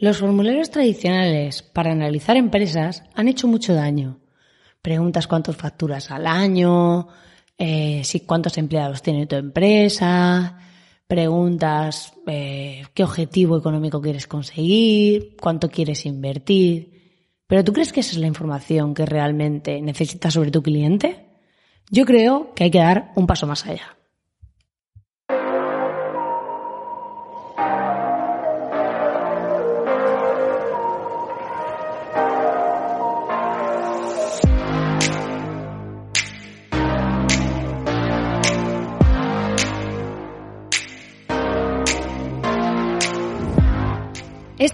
Los formularios tradicionales para analizar empresas han hecho mucho daño. Preguntas cuántos facturas al año, eh, si cuántos empleados tiene tu empresa, preguntas eh, qué objetivo económico quieres conseguir, cuánto quieres invertir. Pero ¿tú crees que esa es la información que realmente necesitas sobre tu cliente? Yo creo que hay que dar un paso más allá.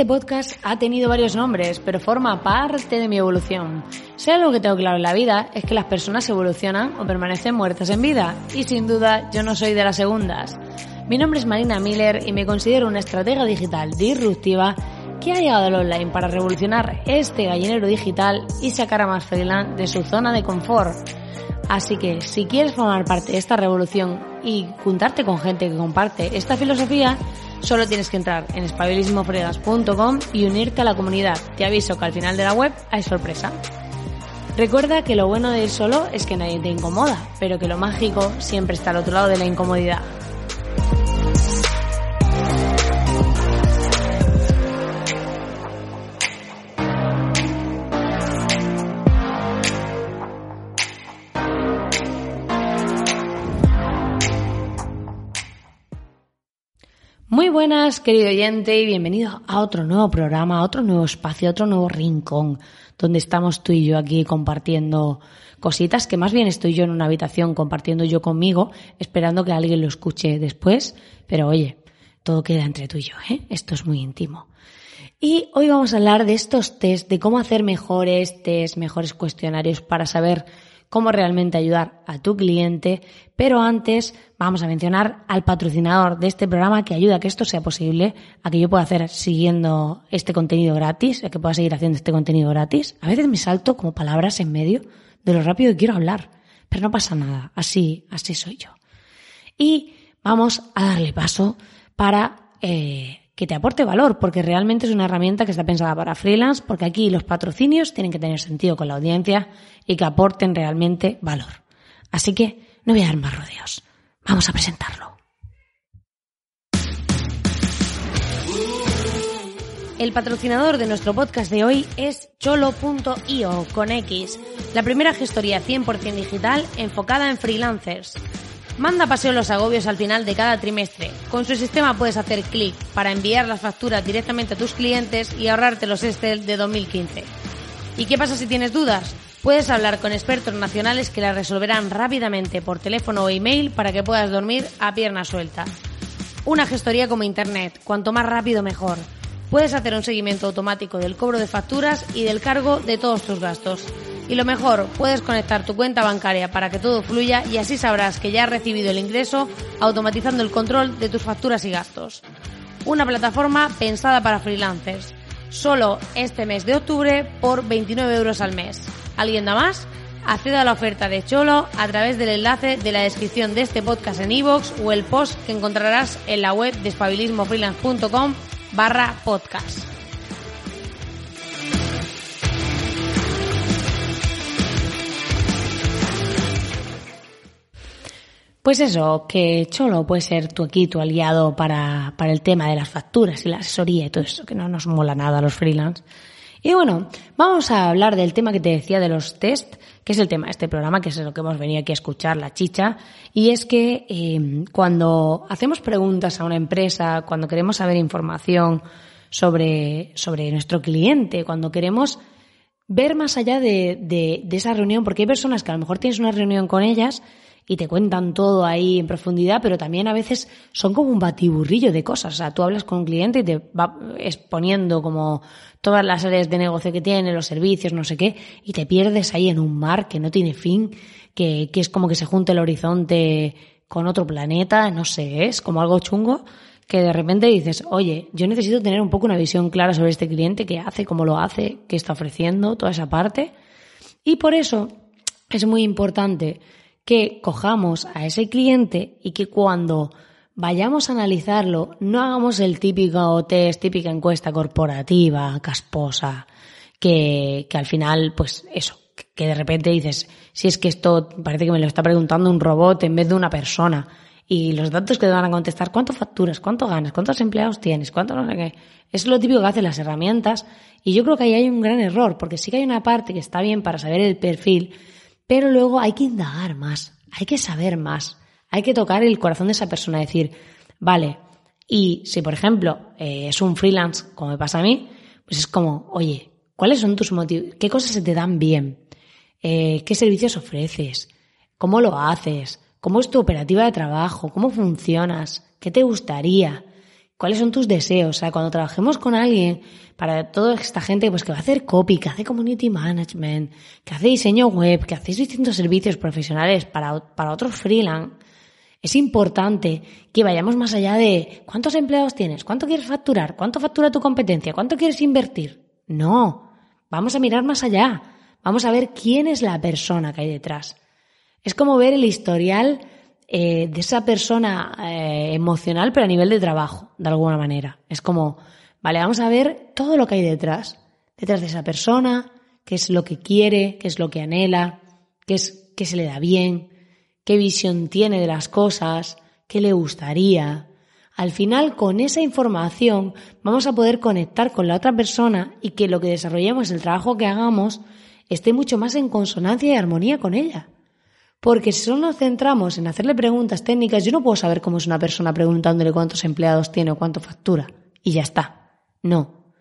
Este podcast ha tenido varios nombres, pero forma parte de mi evolución. Si algo que tengo claro en la vida es que las personas evolucionan o permanecen muertas en vida, y sin duda yo no soy de las segundas. Mi nombre es Marina Miller y me considero una estratega digital disruptiva que ha llegado al online para revolucionar este gallinero digital y sacar a más freelance de su zona de confort. Así que si quieres formar parte de esta revolución y juntarte con gente que comparte esta filosofía, Solo tienes que entrar en espabilismofregas.com y unirte a la comunidad. Te aviso que al final de la web hay sorpresa. Recuerda que lo bueno de ir solo es que nadie te incomoda, pero que lo mágico siempre está al otro lado de la incomodidad. Buenas, querido oyente, y bienvenido a otro nuevo programa, a otro nuevo espacio, a otro nuevo rincón, donde estamos tú y yo aquí compartiendo cositas que más bien estoy yo en una habitación compartiendo yo conmigo, esperando que alguien lo escuche después, pero oye, todo queda entre tú y yo, ¿eh? Esto es muy íntimo. Y hoy vamos a hablar de estos test, de cómo hacer mejores test, mejores cuestionarios para saber cómo realmente ayudar a tu cliente, pero antes vamos a mencionar al patrocinador de este programa que ayuda a que esto sea posible, a que yo pueda hacer siguiendo este contenido gratis, a que pueda seguir haciendo este contenido gratis. A veces me salto como palabras en medio de lo rápido que quiero hablar, pero no pasa nada, así, así soy yo. Y vamos a darle paso para eh, que te aporte valor, porque realmente es una herramienta que está pensada para freelance, porque aquí los patrocinios tienen que tener sentido con la audiencia y que aporten realmente valor. Así que no voy a dar más rodeos. Vamos a presentarlo. El patrocinador de nuestro podcast de hoy es cholo.io con X, la primera gestoría 100% digital enfocada en freelancers. Manda paseo los agobios al final de cada trimestre. Con su sistema puedes hacer clic para enviar las facturas directamente a tus clientes y ahorrarte los Excel de 2015. ¿Y qué pasa si tienes dudas? Puedes hablar con expertos nacionales que las resolverán rápidamente por teléfono o email para que puedas dormir a pierna suelta. Una gestoría como Internet, cuanto más rápido mejor. Puedes hacer un seguimiento automático del cobro de facturas y del cargo de todos tus gastos. Y lo mejor, puedes conectar tu cuenta bancaria para que todo fluya y así sabrás que ya has recibido el ingreso automatizando el control de tus facturas y gastos. Una plataforma pensada para freelancers. Solo este mes de octubre por 29 euros al mes. ¿Alguien da más? Accede a la oferta de Cholo a través del enlace de la descripción de este podcast en iVoox o el post que encontrarás en la web de espabilismofreelance.com barra podcast. Pues eso, que Cholo puede ser tu aquí, tu aliado para, para el tema de las facturas y la asesoría y todo eso, que no nos mola nada a los freelance. Y bueno, vamos a hablar del tema que te decía de los test, que es el tema de este programa, que es lo que hemos venido aquí a escuchar, la chicha. Y es que eh, cuando hacemos preguntas a una empresa, cuando queremos saber información sobre, sobre nuestro cliente, cuando queremos ver más allá de, de, de esa reunión, porque hay personas que a lo mejor tienes una reunión con ellas y te cuentan todo ahí en profundidad, pero también a veces son como un batiburrillo de cosas. O sea, tú hablas con un cliente y te va exponiendo como todas las áreas de negocio que tiene, los servicios, no sé qué, y te pierdes ahí en un mar que no tiene fin, que, que es como que se junta el horizonte con otro planeta, no sé, es como algo chungo que de repente dices, oye, yo necesito tener un poco una visión clara sobre este cliente, qué hace, cómo lo hace, qué está ofreciendo, toda esa parte. Y por eso es muy importante que cojamos a ese cliente y que cuando vayamos a analizarlo no hagamos el típico test, típica encuesta corporativa, casposa, que, que al final, pues eso, que de repente dices, si es que esto parece que me lo está preguntando un robot en vez de una persona. Y los datos que te van a contestar, ¿cuánto facturas? ¿Cuánto ganas? ¿Cuántos empleados tienes? ¿Cuánto no sé qué? Es lo típico que hacen las herramientas. Y yo creo que ahí hay un gran error, porque sí que hay una parte que está bien para saber el perfil, pero luego hay que indagar más, hay que saber más, hay que tocar el corazón de esa persona, decir, vale, y si por ejemplo eh, es un freelance, como me pasa a mí, pues es como, oye, ¿cuáles son tus motivos? ¿Qué cosas se te dan bien? Eh, ¿Qué servicios ofreces? ¿Cómo lo haces? ¿Cómo es tu operativa de trabajo? ¿Cómo funcionas? ¿Qué te gustaría? ¿Cuáles son tus deseos? O sea, cuando trabajemos con alguien, para toda esta gente pues que va a hacer copy, que hace community management, que hace diseño web, que hace distintos servicios profesionales para, para otros freelance, es importante que vayamos más allá de cuántos empleados tienes, cuánto quieres facturar, cuánto factura tu competencia, cuánto quieres invertir. No, vamos a mirar más allá. Vamos a ver quién es la persona que hay detrás. Es como ver el historial eh, de esa persona eh, emocional, pero a nivel de trabajo, de alguna manera. Es como, vale, vamos a ver todo lo que hay detrás, detrás de esa persona, qué es lo que quiere, qué es lo que anhela, qué es qué se le da bien, qué visión tiene de las cosas, qué le gustaría. Al final, con esa información, vamos a poder conectar con la otra persona y que lo que desarrollemos, el trabajo que hagamos, esté mucho más en consonancia y armonía con ella. Porque si solo nos centramos en hacerle preguntas técnicas, yo no puedo saber cómo es una persona preguntándole cuántos empleados tiene o cuánto factura. Y ya está. No.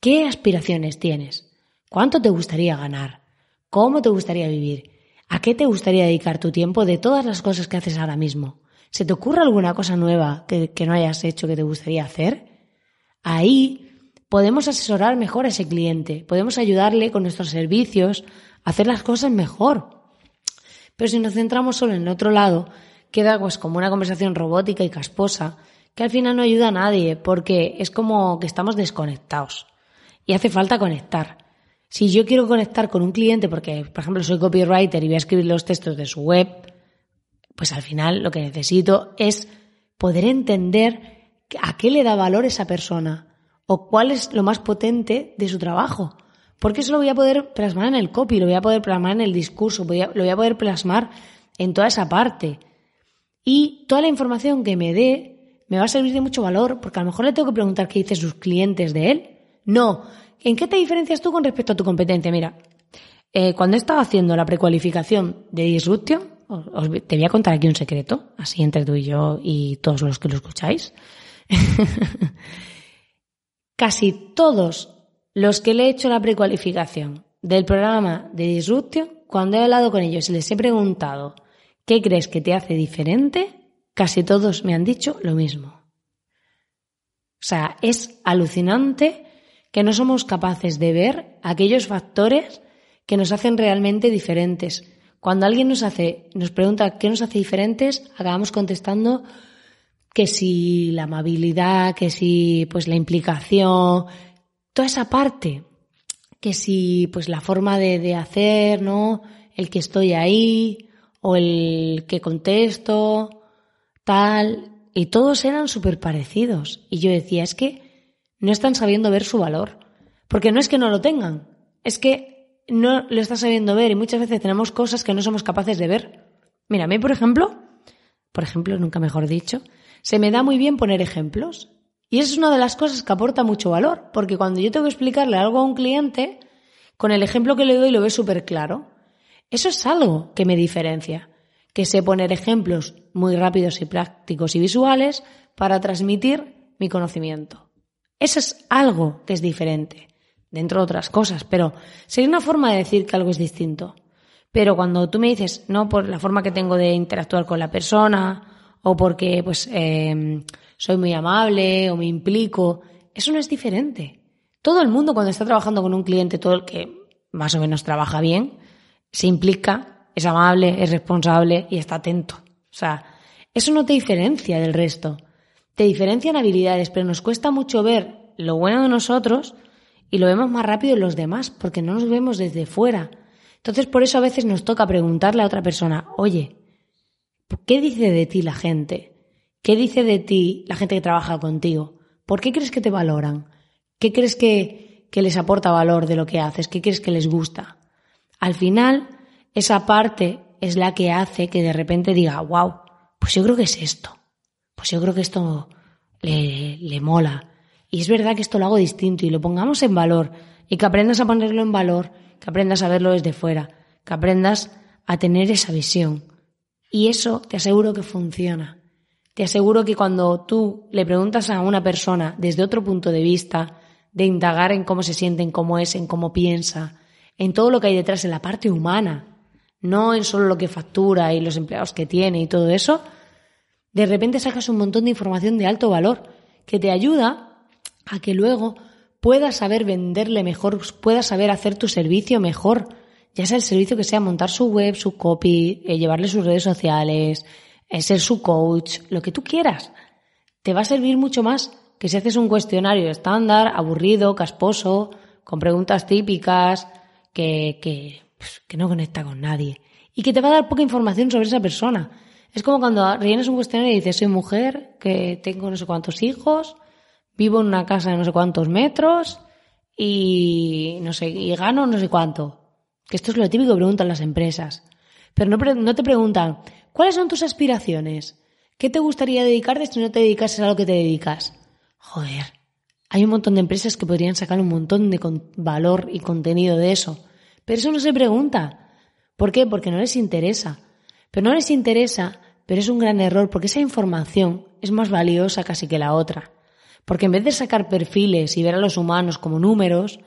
¿Qué aspiraciones tienes? ¿Cuánto te gustaría ganar? ¿Cómo te gustaría vivir? ¿A qué te gustaría dedicar tu tiempo de todas las cosas que haces ahora mismo? ¿Se te ocurre alguna cosa nueva que, que no hayas hecho que te gustaría hacer? Ahí podemos asesorar mejor a ese cliente, podemos ayudarle con nuestros servicios a hacer las cosas mejor. Pero si nos centramos solo en el otro lado, queda pues como una conversación robótica y casposa que al final no ayuda a nadie porque es como que estamos desconectados y hace falta conectar. Si yo quiero conectar con un cliente porque, por ejemplo, soy copywriter y voy a escribir los textos de su web, pues al final lo que necesito es poder entender a qué le da valor esa persona o cuál es lo más potente de su trabajo. Porque eso lo voy a poder plasmar en el copy, lo voy a poder plasmar en el discurso, lo voy a poder plasmar en toda esa parte. Y toda la información que me dé me va a servir de mucho valor, porque a lo mejor le tengo que preguntar qué dicen sus clientes de él. No. ¿En qué te diferencias tú con respecto a tu competencia? Mira, eh, cuando estaba haciendo la precualificación de Disruption, te voy a contar aquí un secreto, así entre tú y yo y todos los que lo escucháis. Casi todos los que le he hecho la precualificación del programa de Disruption, cuando he hablado con ellos y les he preguntado ¿qué crees que te hace diferente? Casi todos me han dicho lo mismo. O sea, es alucinante que no somos capaces de ver aquellos factores que nos hacen realmente diferentes. Cuando alguien nos hace, nos pregunta qué nos hace diferentes, acabamos contestando que si la amabilidad, que si pues la implicación, toda esa parte, que si pues la forma de, de hacer, ¿no? El que estoy ahí, o el que contesto, tal, y todos eran súper parecidos. Y yo decía, es que no están sabiendo ver su valor. Porque no es que no lo tengan, es que no lo están sabiendo ver y muchas veces tenemos cosas que no somos capaces de ver. Mira, a mí, por ejemplo, por ejemplo, nunca mejor dicho, se me da muy bien poner ejemplos. Y es una de las cosas que aporta mucho valor, porque cuando yo tengo que explicarle algo a un cliente, con el ejemplo que le doy lo ve súper claro. Eso es algo que me diferencia, que sé poner ejemplos muy rápidos y prácticos y visuales para transmitir mi conocimiento. Eso es algo que es diferente, dentro de otras cosas, pero sería una forma de decir que algo es distinto. Pero cuando tú me dices, no por la forma que tengo de interactuar con la persona, o porque pues eh, soy muy amable o me implico, eso no es diferente. Todo el mundo cuando está trabajando con un cliente, todo el que más o menos trabaja bien, se implica, es amable, es responsable y está atento. O sea, eso no te diferencia del resto. Te diferencian habilidades, pero nos cuesta mucho ver lo bueno de nosotros y lo vemos más rápido en los demás, porque no nos vemos desde fuera. Entonces, por eso a veces nos toca preguntarle a otra persona, oye, ¿qué dice de ti la gente? ¿Qué dice de ti la gente que trabaja contigo? ¿Por qué crees que te valoran? ¿Qué crees que, que les aporta valor de lo que haces? ¿Qué crees que les gusta? Al final, esa parte es la que hace que de repente diga, wow, pues yo creo que es esto. Pues yo creo que esto le, le mola. Y es verdad que esto lo hago distinto y lo pongamos en valor y que aprendas a ponerlo en valor, que aprendas a verlo desde fuera, que aprendas a tener esa visión. Y eso te aseguro que funciona. Te aseguro que cuando tú le preguntas a una persona desde otro punto de vista, de indagar en cómo se siente, en cómo es, en cómo piensa, en todo lo que hay detrás, en la parte humana, no en solo lo que factura y los empleados que tiene y todo eso, de repente sacas un montón de información de alto valor que te ayuda a que luego puedas saber venderle mejor, puedas saber hacer tu servicio mejor, ya sea el servicio que sea montar su web, su copy, eh, llevarle sus redes sociales, ser su coach, lo que tú quieras. Te va a servir mucho más que si haces un cuestionario estándar, aburrido, casposo, con preguntas típicas, que, que, pues, que no conecta con nadie y que te va a dar poca información sobre esa persona. Es como cuando rellenas un cuestionario y dices, soy mujer, que tengo no sé cuántos hijos, vivo en una casa de no sé cuántos metros y no sé, y gano no sé cuánto. Que esto es lo típico que preguntan las empresas. Pero no, no te preguntan, ¿cuáles son tus aspiraciones? ¿Qué te gustaría dedicarte si no te dedicases a lo que te dedicas? Joder, hay un montón de empresas que podrían sacar un montón de valor y contenido de eso. Pero eso no se pregunta. ¿Por qué? Porque no les interesa. Pero no les interesa, pero es un gran error porque esa información es más valiosa casi que la otra. Porque en vez de sacar perfiles y ver a los humanos como números,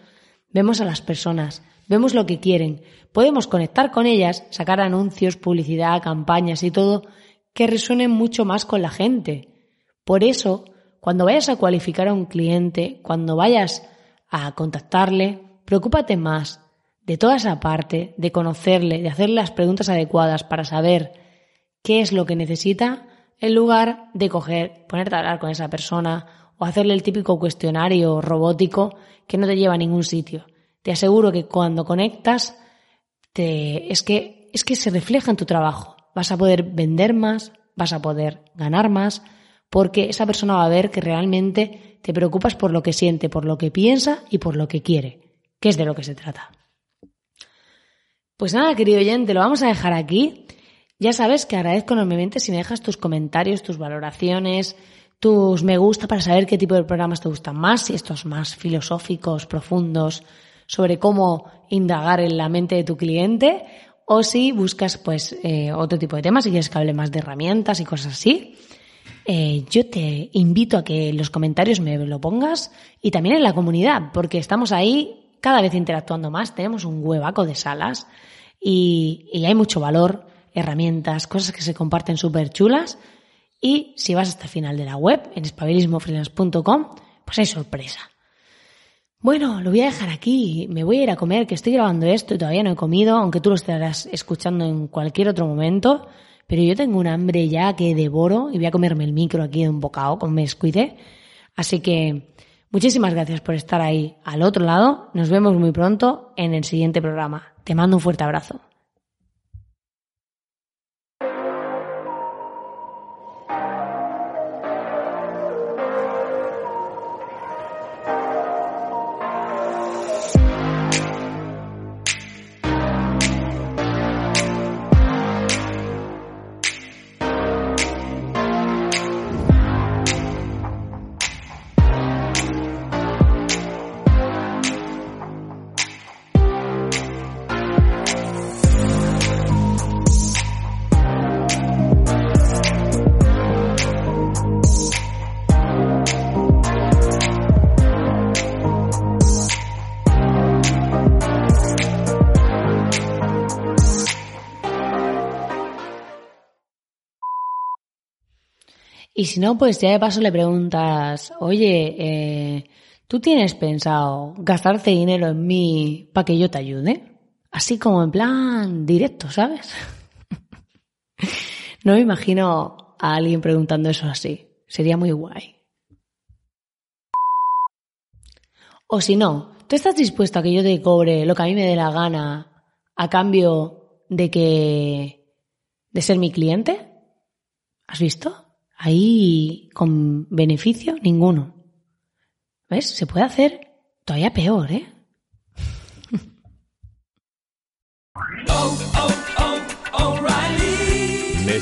vemos a las personas, vemos lo que quieren, podemos conectar con ellas, sacar anuncios, publicidad, campañas y todo que resuenen mucho más con la gente. Por eso, cuando vayas a cualificar a un cliente, cuando vayas a contactarle, preocúpate más de toda esa parte, de conocerle, de hacerle las preguntas adecuadas para saber qué es lo que necesita, en lugar de coger, ponerte a hablar con esa persona o hacerle el típico cuestionario robótico que no te lleva a ningún sitio. Te aseguro que cuando conectas, te, es que, es que se refleja en tu trabajo. Vas a poder vender más, vas a poder ganar más, porque esa persona va a ver que realmente te preocupas por lo que siente, por lo que piensa y por lo que quiere, que es de lo que se trata. Pues nada, querido oyente, lo vamos a dejar aquí. Ya sabes que agradezco enormemente si me dejas tus comentarios, tus valoraciones, tus me gusta para saber qué tipo de programas te gustan más, si estos más filosóficos, profundos, sobre cómo indagar en la mente de tu cliente, o si buscas pues eh, otro tipo de temas, si quieres que hable más de herramientas y cosas así. Eh, yo te invito a que en los comentarios me lo pongas y también en la comunidad, porque estamos ahí cada vez interactuando más, tenemos un huevaco de salas y, hay mucho valor, herramientas, cosas que se comparten súper chulas. Y si vas hasta el final de la web, en espabilismofreelance.com, pues hay sorpresa. Bueno, lo voy a dejar aquí. Me voy a ir a comer, que estoy grabando esto y todavía no he comido, aunque tú lo estarás escuchando en cualquier otro momento. Pero yo tengo un hambre ya que devoro y voy a comerme el micro aquí de un bocado con descuide. Así que Muchísimas gracias por estar ahí al otro lado. Nos vemos muy pronto en el siguiente programa. Te mando un fuerte abrazo. Y si no, pues ya de paso le preguntas, oye, eh, ¿tú tienes pensado gastarte dinero en mí para que yo te ayude? Así como en plan directo, ¿sabes? no me imagino a alguien preguntando eso así. Sería muy guay. O si no, ¿tú estás dispuesto a que yo te cobre lo que a mí me dé la gana a cambio de que de ser mi cliente? ¿Has visto? Ahí con beneficio ninguno. ¿Ves? Se puede hacer todavía peor, ¿eh?